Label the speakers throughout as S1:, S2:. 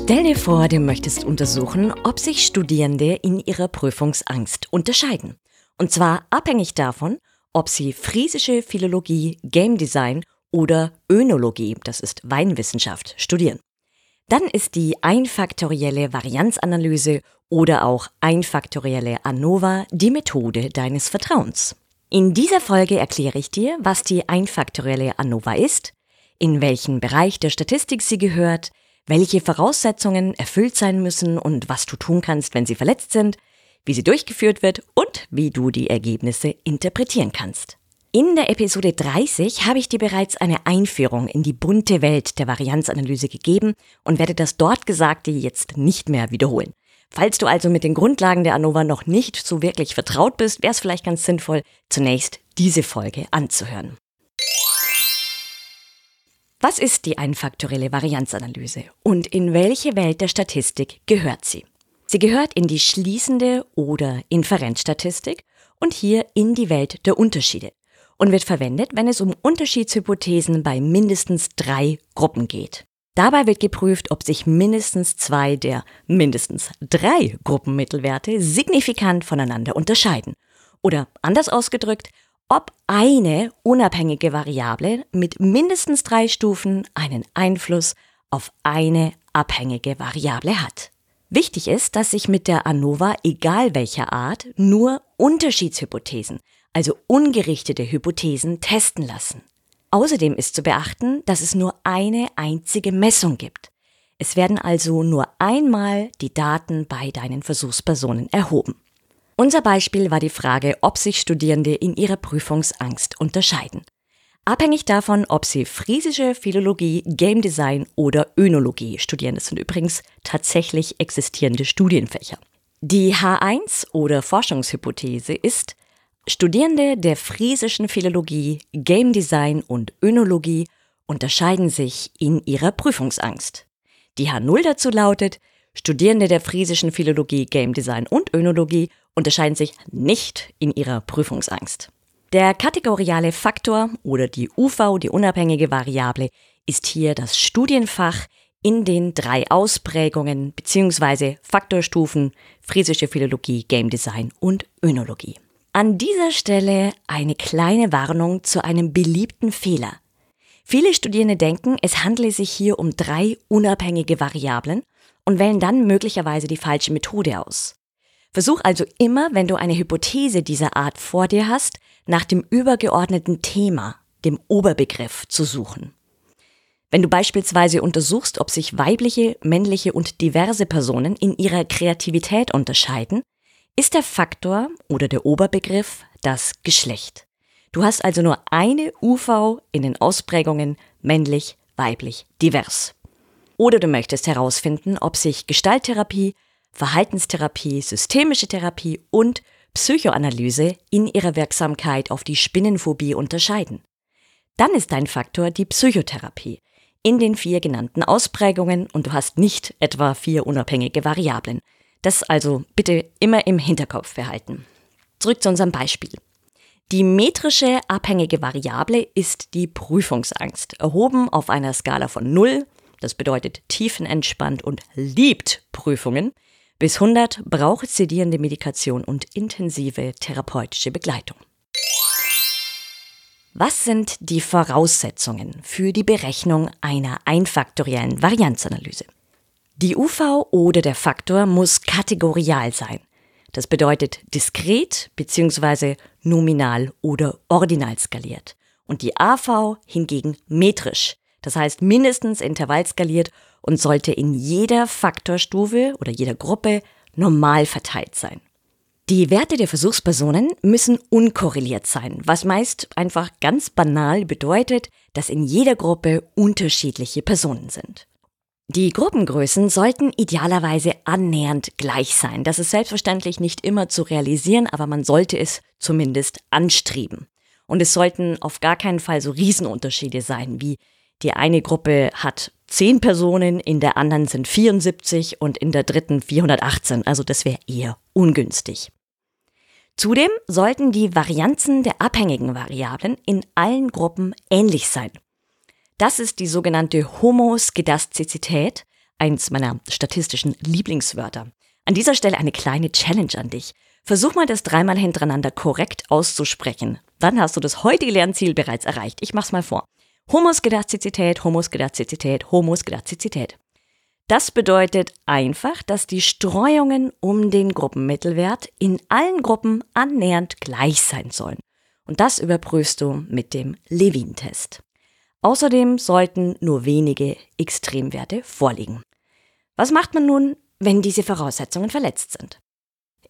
S1: Stell dir vor, du möchtest untersuchen, ob sich Studierende in ihrer Prüfungsangst unterscheiden. Und zwar abhängig davon, ob sie friesische Philologie, Game Design oder Önologie, das ist Weinwissenschaft, studieren. Dann ist die einfaktorielle Varianzanalyse oder auch einfaktorielle ANOVA die Methode deines Vertrauens. In dieser Folge erkläre ich dir, was die einfaktorielle ANOVA ist, in welchen Bereich der Statistik sie gehört, welche Voraussetzungen erfüllt sein müssen und was du tun kannst, wenn sie verletzt sind, wie sie durchgeführt wird und wie du die Ergebnisse interpretieren kannst. In der Episode 30 habe ich dir bereits eine Einführung in die bunte Welt der Varianzanalyse gegeben und werde das dort Gesagte jetzt nicht mehr wiederholen. Falls du also mit den Grundlagen der ANOVA noch nicht so wirklich vertraut bist, wäre es vielleicht ganz sinnvoll, zunächst diese Folge anzuhören. Was ist die einfaktorielle Varianzanalyse und in welche Welt der Statistik gehört sie? Sie gehört in die schließende oder Inferenzstatistik und hier in die Welt der Unterschiede und wird verwendet, wenn es um Unterschiedshypothesen bei mindestens drei Gruppen geht. Dabei wird geprüft, ob sich mindestens zwei der mindestens drei Gruppenmittelwerte signifikant voneinander unterscheiden. Oder anders ausgedrückt, ob eine unabhängige Variable mit mindestens drei Stufen einen Einfluss auf eine abhängige Variable hat. Wichtig ist, dass sich mit der ANOVA, egal welcher Art, nur Unterschiedshypothesen, also ungerichtete Hypothesen, testen lassen. Außerdem ist zu beachten, dass es nur eine einzige Messung gibt. Es werden also nur einmal die Daten bei deinen Versuchspersonen erhoben. Unser Beispiel war die Frage, ob sich Studierende in ihrer Prüfungsangst unterscheiden. Abhängig davon, ob sie friesische Philologie, Game Design oder Önologie studieren. Das sind übrigens tatsächlich existierende Studienfächer. Die H1 oder Forschungshypothese ist, Studierende der friesischen Philologie, Game Design und Önologie unterscheiden sich in ihrer Prüfungsangst. Die H0 dazu lautet, Studierende der friesischen Philologie, Game Design und Önologie unterscheiden sich nicht in ihrer Prüfungsangst. Der kategoriale Faktor oder die UV, die unabhängige Variable, ist hier das Studienfach in den drei Ausprägungen bzw. Faktorstufen Friesische Philologie, Game Design und Önologie. An dieser Stelle eine kleine Warnung zu einem beliebten Fehler. Viele Studierende denken, es handle sich hier um drei unabhängige Variablen und wählen dann möglicherweise die falsche Methode aus. Versuch also immer, wenn du eine Hypothese dieser Art vor dir hast, nach dem übergeordneten Thema, dem Oberbegriff zu suchen. Wenn du beispielsweise untersuchst, ob sich weibliche, männliche und diverse Personen in ihrer Kreativität unterscheiden, ist der Faktor oder der Oberbegriff das Geschlecht. Du hast also nur eine UV in den Ausprägungen männlich, weiblich, divers. Oder du möchtest herausfinden, ob sich Gestalttherapie, Verhaltenstherapie, systemische Therapie und Psychoanalyse in ihrer Wirksamkeit auf die Spinnenphobie unterscheiden. Dann ist dein Faktor die Psychotherapie in den vier genannten Ausprägungen und du hast nicht etwa vier unabhängige Variablen. Das also bitte immer im Hinterkopf behalten. Zurück zu unserem Beispiel. Die metrische abhängige Variable ist die Prüfungsangst, erhoben auf einer Skala von 0, das bedeutet tiefenentspannt und liebt Prüfungen, bis 100 braucht sedierende Medikation und intensive therapeutische Begleitung. Was sind die Voraussetzungen für die Berechnung einer einfaktoriellen Varianzanalyse? Die UV oder der Faktor muss kategorial sein. Das bedeutet diskret bzw. nominal oder ordinal skaliert. Und die AV hingegen metrisch, das heißt mindestens intervallskaliert und sollte in jeder Faktorstufe oder jeder Gruppe normal verteilt sein. Die Werte der Versuchspersonen müssen unkorreliert sein, was meist einfach ganz banal bedeutet, dass in jeder Gruppe unterschiedliche Personen sind. Die Gruppengrößen sollten idealerweise annähernd gleich sein. Das ist selbstverständlich nicht immer zu realisieren, aber man sollte es zumindest anstreben. Und es sollten auf gar keinen Fall so Riesenunterschiede sein, wie die eine Gruppe hat 10 Personen, in der anderen sind 74 und in der dritten 418. Also das wäre eher ungünstig. Zudem sollten die Varianzen der abhängigen Variablen in allen Gruppen ähnlich sein. Das ist die sogenannte Homoskedastizität, eins meiner statistischen Lieblingswörter. An dieser Stelle eine kleine Challenge an dich. Versuch mal das dreimal hintereinander korrekt auszusprechen. Dann hast du das heutige Lernziel bereits erreicht. Ich mach's mal vor. Homoskedastizität, Homoskedastizität, Homoskedastizität. Das bedeutet einfach, dass die Streuungen um den Gruppenmittelwert in allen Gruppen annähernd gleich sein sollen. Und das überprüfst du mit dem Levin-Test. Außerdem sollten nur wenige Extremwerte vorliegen. Was macht man nun, wenn diese Voraussetzungen verletzt sind?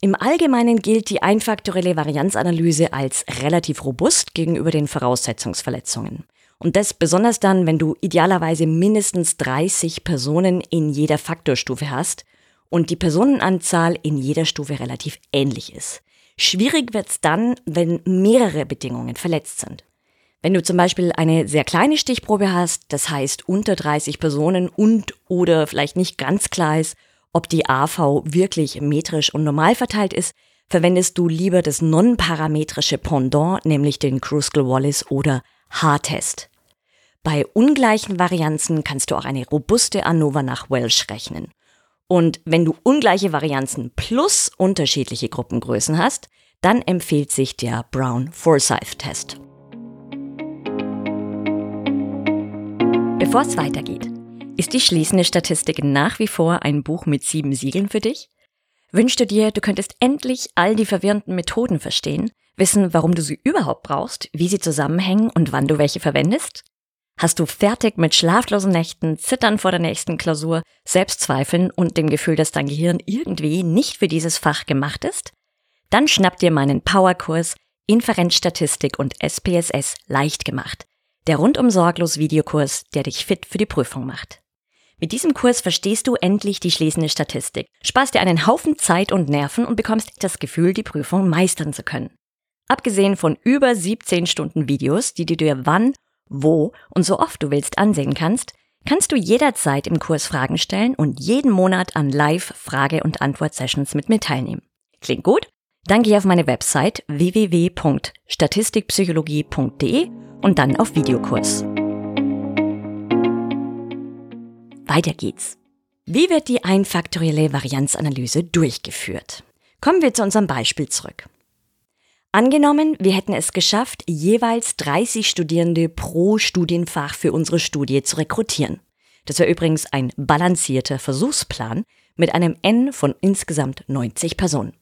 S1: Im Allgemeinen gilt die einfaktorielle Varianzanalyse als relativ robust gegenüber den Voraussetzungsverletzungen. Und das besonders dann, wenn du idealerweise mindestens 30 Personen in jeder Faktorstufe hast und die Personenanzahl in jeder Stufe relativ ähnlich ist. Schwierig wird's dann, wenn mehrere Bedingungen verletzt sind. Wenn du zum Beispiel eine sehr kleine Stichprobe hast, das heißt unter 30 Personen und oder vielleicht nicht ganz klar ist, ob die AV wirklich metrisch und normal verteilt ist, verwendest du lieber das non-parametrische Pendant, nämlich den Kruskal-Wallis oder H-Test. Bei ungleichen Varianzen kannst du auch eine robuste ANOVA nach Welsh rechnen. Und wenn du ungleiche Varianzen plus unterschiedliche Gruppengrößen hast, dann empfiehlt sich der Brown-Forsyth-Test. Bevor es weitergeht, ist die schließende Statistik nach wie vor ein Buch mit sieben Siegeln für dich? Wünschst du dir, du könntest endlich all die verwirrenden Methoden verstehen, wissen, warum du sie überhaupt brauchst, wie sie zusammenhängen und wann du welche verwendest? Hast du fertig mit schlaflosen Nächten, Zittern vor der nächsten Klausur, Selbstzweifeln und dem Gefühl, dass dein Gehirn irgendwie nicht für dieses Fach gemacht ist? Dann schnapp dir meinen Powerkurs Inferenzstatistik und SPSS leicht gemacht. Der rundum sorglos Videokurs, der dich fit für die Prüfung macht. Mit diesem Kurs verstehst du endlich die schließende Statistik, sparst dir einen Haufen Zeit und Nerven und bekommst das Gefühl, die Prüfung meistern zu können. Abgesehen von über 17 Stunden Videos, die du dir wann, wo und so oft du willst ansehen kannst, kannst du jederzeit im Kurs Fragen stellen und jeden Monat an Live-Frage- und Antwort-Sessions mit mir teilnehmen. Klingt gut? Dann geh auf meine Website www.statistikpsychologie.de und dann auf Videokurs. Weiter geht's. Wie wird die einfaktorielle Varianzanalyse durchgeführt? Kommen wir zu unserem Beispiel zurück. Angenommen, wir hätten es geschafft, jeweils 30 Studierende pro Studienfach für unsere Studie zu rekrutieren. Das wäre übrigens ein balancierter Versuchsplan mit einem N von insgesamt 90 Personen.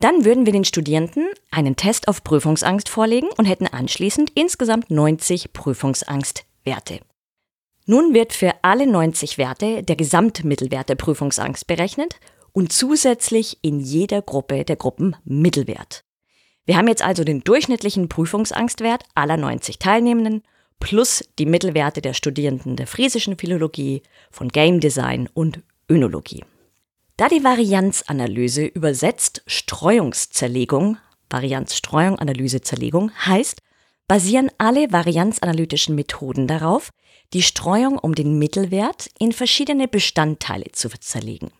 S1: Dann würden wir den Studierenden einen Test auf Prüfungsangst vorlegen und hätten anschließend insgesamt 90 Prüfungsangstwerte. Nun wird für alle 90 Werte der Gesamtmittelwert der Prüfungsangst berechnet und zusätzlich in jeder Gruppe der Gruppenmittelwert. Wir haben jetzt also den durchschnittlichen Prüfungsangstwert aller 90 Teilnehmenden plus die Mittelwerte der Studierenden der friesischen Philologie, von Game Design und Önologie. Da die Varianzanalyse übersetzt Streuungszerlegung, Varianzstreuung, Analyse, Zerlegung heißt, basieren alle varianzanalytischen Methoden darauf, die Streuung um den Mittelwert in verschiedene Bestandteile zu zerlegen.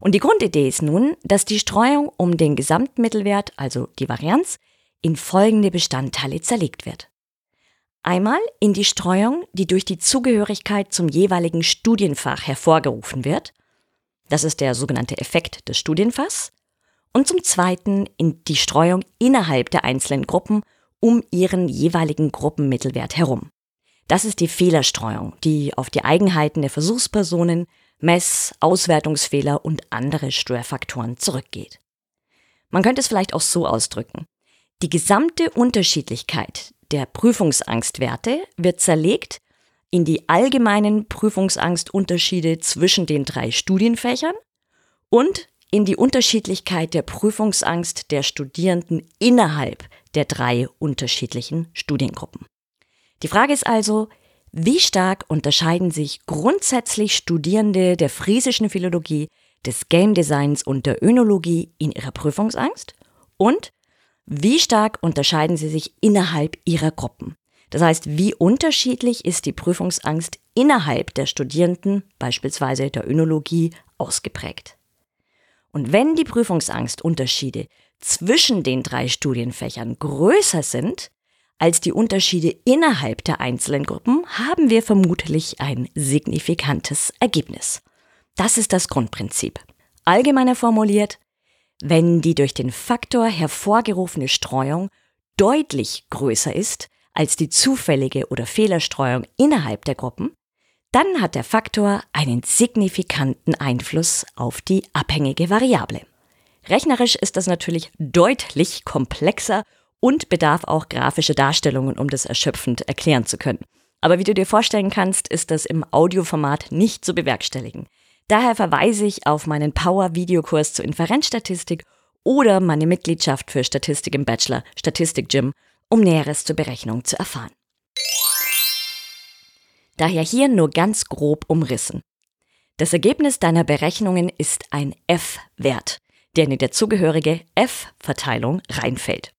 S1: Und die Grundidee ist nun, dass die Streuung um den Gesamtmittelwert, also die Varianz, in folgende Bestandteile zerlegt wird. Einmal in die Streuung, die durch die Zugehörigkeit zum jeweiligen Studienfach hervorgerufen wird, das ist der sogenannte Effekt des Studienfachs. Und zum Zweiten in die Streuung innerhalb der einzelnen Gruppen um ihren jeweiligen Gruppenmittelwert herum. Das ist die Fehlerstreuung, die auf die Eigenheiten der Versuchspersonen, Mess-, Auswertungsfehler und andere Störfaktoren zurückgeht. Man könnte es vielleicht auch so ausdrücken. Die gesamte Unterschiedlichkeit der Prüfungsangstwerte wird zerlegt in die allgemeinen Prüfungsangstunterschiede zwischen den drei Studienfächern und in die Unterschiedlichkeit der Prüfungsangst der Studierenden innerhalb der drei unterschiedlichen Studiengruppen. Die Frage ist also, Wie stark unterscheiden sich grundsätzlich Studierende der friesischen Philologie, des Game Designs und der Önologie in ihrer Prüfungsangst? Und wie stark unterscheiden sie sich innerhalb ihrer Gruppen? Das heißt, wie unterschiedlich ist die Prüfungsangst innerhalb der Studierenden, beispielsweise der Önologie, ausgeprägt? Und wenn die Prüfungsangstunterschiede zwischen den drei Studienfächern größer sind als die Unterschiede innerhalb der einzelnen Gruppen, haben wir vermutlich ein signifikantes Ergebnis. Das ist das Grundprinzip. Allgemeiner formuliert, wenn die durch den Faktor hervorgerufene Streuung deutlich größer ist als die zufällige oder Fehlerstreuung innerhalb der Gruppen, dann hat der Faktor einen signifikanten Einfluss auf die abhängige Variable. Rechnerisch ist das natürlich deutlich komplexer und bedarf auch grafische Darstellungen, um das erschöpfend erklären zu können. Aber wie du dir vorstellen kannst, ist das im Audioformat nicht zu bewerkstelligen. Daher verweise ich auf meinen Power-Videokurs zur Inferenzstatistik oder meine Mitgliedschaft für Statistik im Bachelor Statistik Gym, um Näheres zur Berechnung zu erfahren. Daher hier nur ganz grob umrissen. Das Ergebnis deiner Berechnungen ist ein F-Wert, der in die dazugehörige F-Verteilung reinfällt.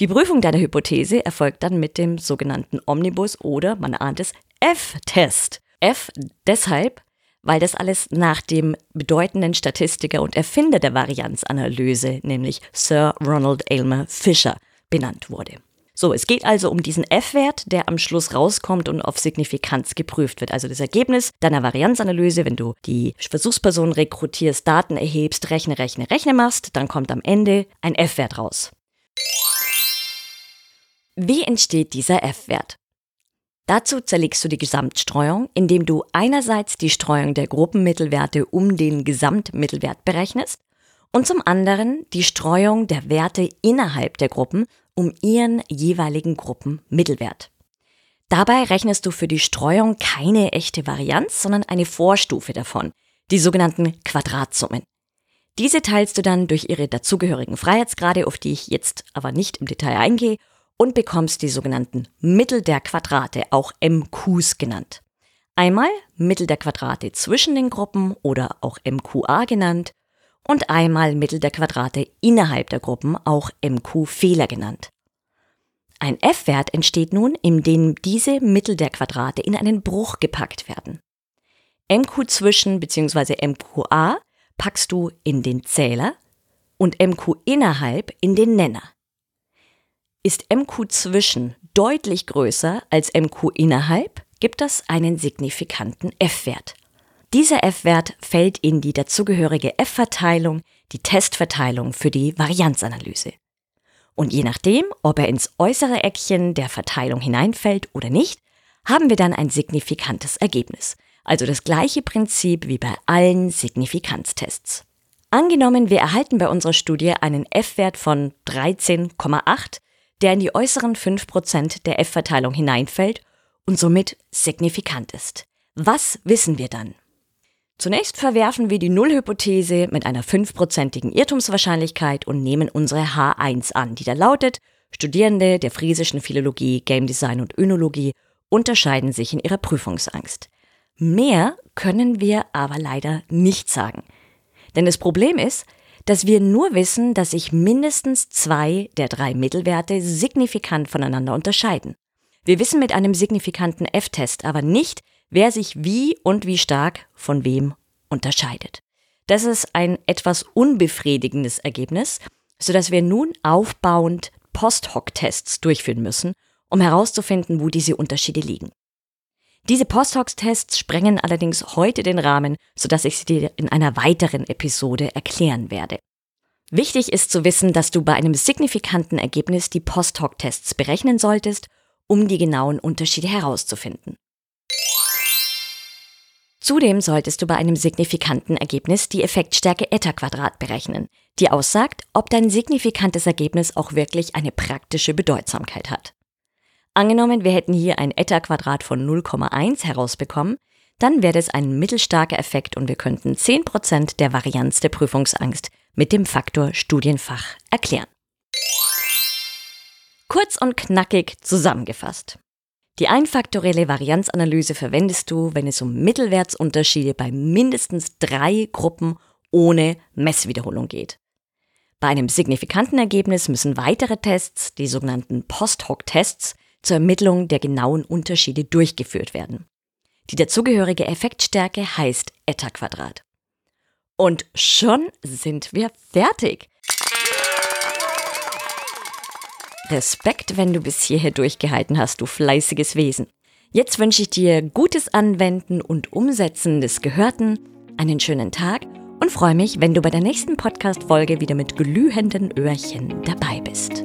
S1: Die Prüfung deiner Hypothese erfolgt dann mit dem sogenannten Omnibus oder, man ahnt es, F-Test. F deshalb, weil das alles nach dem bedeutenden Statistiker und Erfinder der Varianzanalyse, nämlich Sir Ronald Aylmer Fisher, benannt wurde. So, es geht also um diesen F-Wert, der am Schluss rauskommt und auf Signifikanz geprüft wird. Also das Ergebnis deiner Varianzanalyse, wenn du die Versuchsperson rekrutierst, Daten erhebst, rechne, rechne, rechne machst, dann kommt am Ende ein F-Wert raus. Wie entsteht dieser F-Wert? Dazu zerlegst du die Gesamtstreuung, indem du einerseits die Streuung der Gruppenmittelwerte um den Gesamtmittelwert berechnest und zum anderen die Streuung der Werte innerhalb der Gruppen um ihren jeweiligen Gruppenmittelwert. Dabei rechnest du für die Streuung keine echte Varianz, sondern eine Vorstufe davon, die sogenannten Quadratsummen. Diese teilst du dann durch ihre dazugehörigen Freiheitsgrade, auf die ich jetzt aber nicht im Detail eingehe, und bekommst die sogenannten Mittel der Quadrate, auch MQs genannt. Einmal Mittel der Quadrate zwischen den Gruppen oder auch MQA genannt und einmal Mittel der Quadrate innerhalb der Gruppen, auch MQ-Fehler genannt. Ein F-Wert entsteht nun, indem diese Mittel der Quadrate in einen Bruch gepackt werden. MQ zwischen bzw. MQA packst du in den Zähler und MQ innerhalb in den Nenner. Ist MQ zwischen deutlich größer als MQ innerhalb, gibt das einen signifikanten F-Wert. Dieser F-Wert fällt in die dazugehörige F-Verteilung, die Testverteilung für die Varianzanalyse. Und je nachdem, ob er ins äußere Eckchen der Verteilung hineinfällt oder nicht, haben wir dann ein signifikantes Ergebnis. Also das gleiche Prinzip wie bei allen Signifikanztests. Angenommen, wir erhalten bei unserer Studie einen F-Wert von 13,8, der in die äußeren 5% der F-Verteilung hineinfällt und somit signifikant ist. Was wissen wir dann? Zunächst verwerfen wir die Nullhypothese mit einer fünfprozentigen Irrtumswahrscheinlichkeit und nehmen unsere H1 an, die da lautet, Studierende der friesischen Philologie, Game Design und Önologie unterscheiden sich in ihrer Prüfungsangst. Mehr können wir aber leider nicht sagen. Denn das Problem ist, dass wir nur wissen, dass sich mindestens zwei der drei Mittelwerte signifikant voneinander unterscheiden. Wir wissen mit einem signifikanten F-Test aber nicht, wer sich wie und wie stark von wem unterscheidet. Das ist ein etwas unbefriedigendes Ergebnis, sodass wir nun aufbauend Post-Hoc-Tests durchführen müssen, um herauszufinden, wo diese Unterschiede liegen. Diese Post-Hoc-Tests sprengen allerdings heute den Rahmen, sodass ich sie dir in einer weiteren Episode erklären werde. Wichtig ist zu wissen, dass du bei einem signifikanten Ergebnis die Post-Hoc-Tests berechnen solltest, um die genauen Unterschiede herauszufinden. Zudem solltest du bei einem signifikanten Ergebnis die Effektstärke Eta-Quadrat berechnen, die aussagt, ob dein signifikantes Ergebnis auch wirklich eine praktische Bedeutsamkeit hat. Angenommen, wir hätten hier ein Eta-Quadrat von 0,1 herausbekommen, dann wäre es ein mittelstarker Effekt und wir könnten 10% der Varianz der Prüfungsangst mit dem Faktor Studienfach erklären. Kurz und knackig zusammengefasst. Die einfaktorielle Varianzanalyse verwendest du, wenn es um Mittelwertsunterschiede bei mindestens drei Gruppen ohne Messwiederholung geht. Bei einem signifikanten Ergebnis müssen weitere Tests, die sogenannten Post-Hoc-Tests, zur Ermittlung der genauen Unterschiede durchgeführt werden. Die dazugehörige Effektstärke heißt Eta-Quadrat. Und schon sind wir fertig. Respekt, wenn du bis hierher durchgehalten hast, du fleißiges Wesen. Jetzt wünsche ich dir gutes Anwenden und Umsetzen des Gehörten, einen schönen Tag und freue mich, wenn du bei der nächsten Podcast-Folge wieder mit glühenden Öhrchen dabei bist.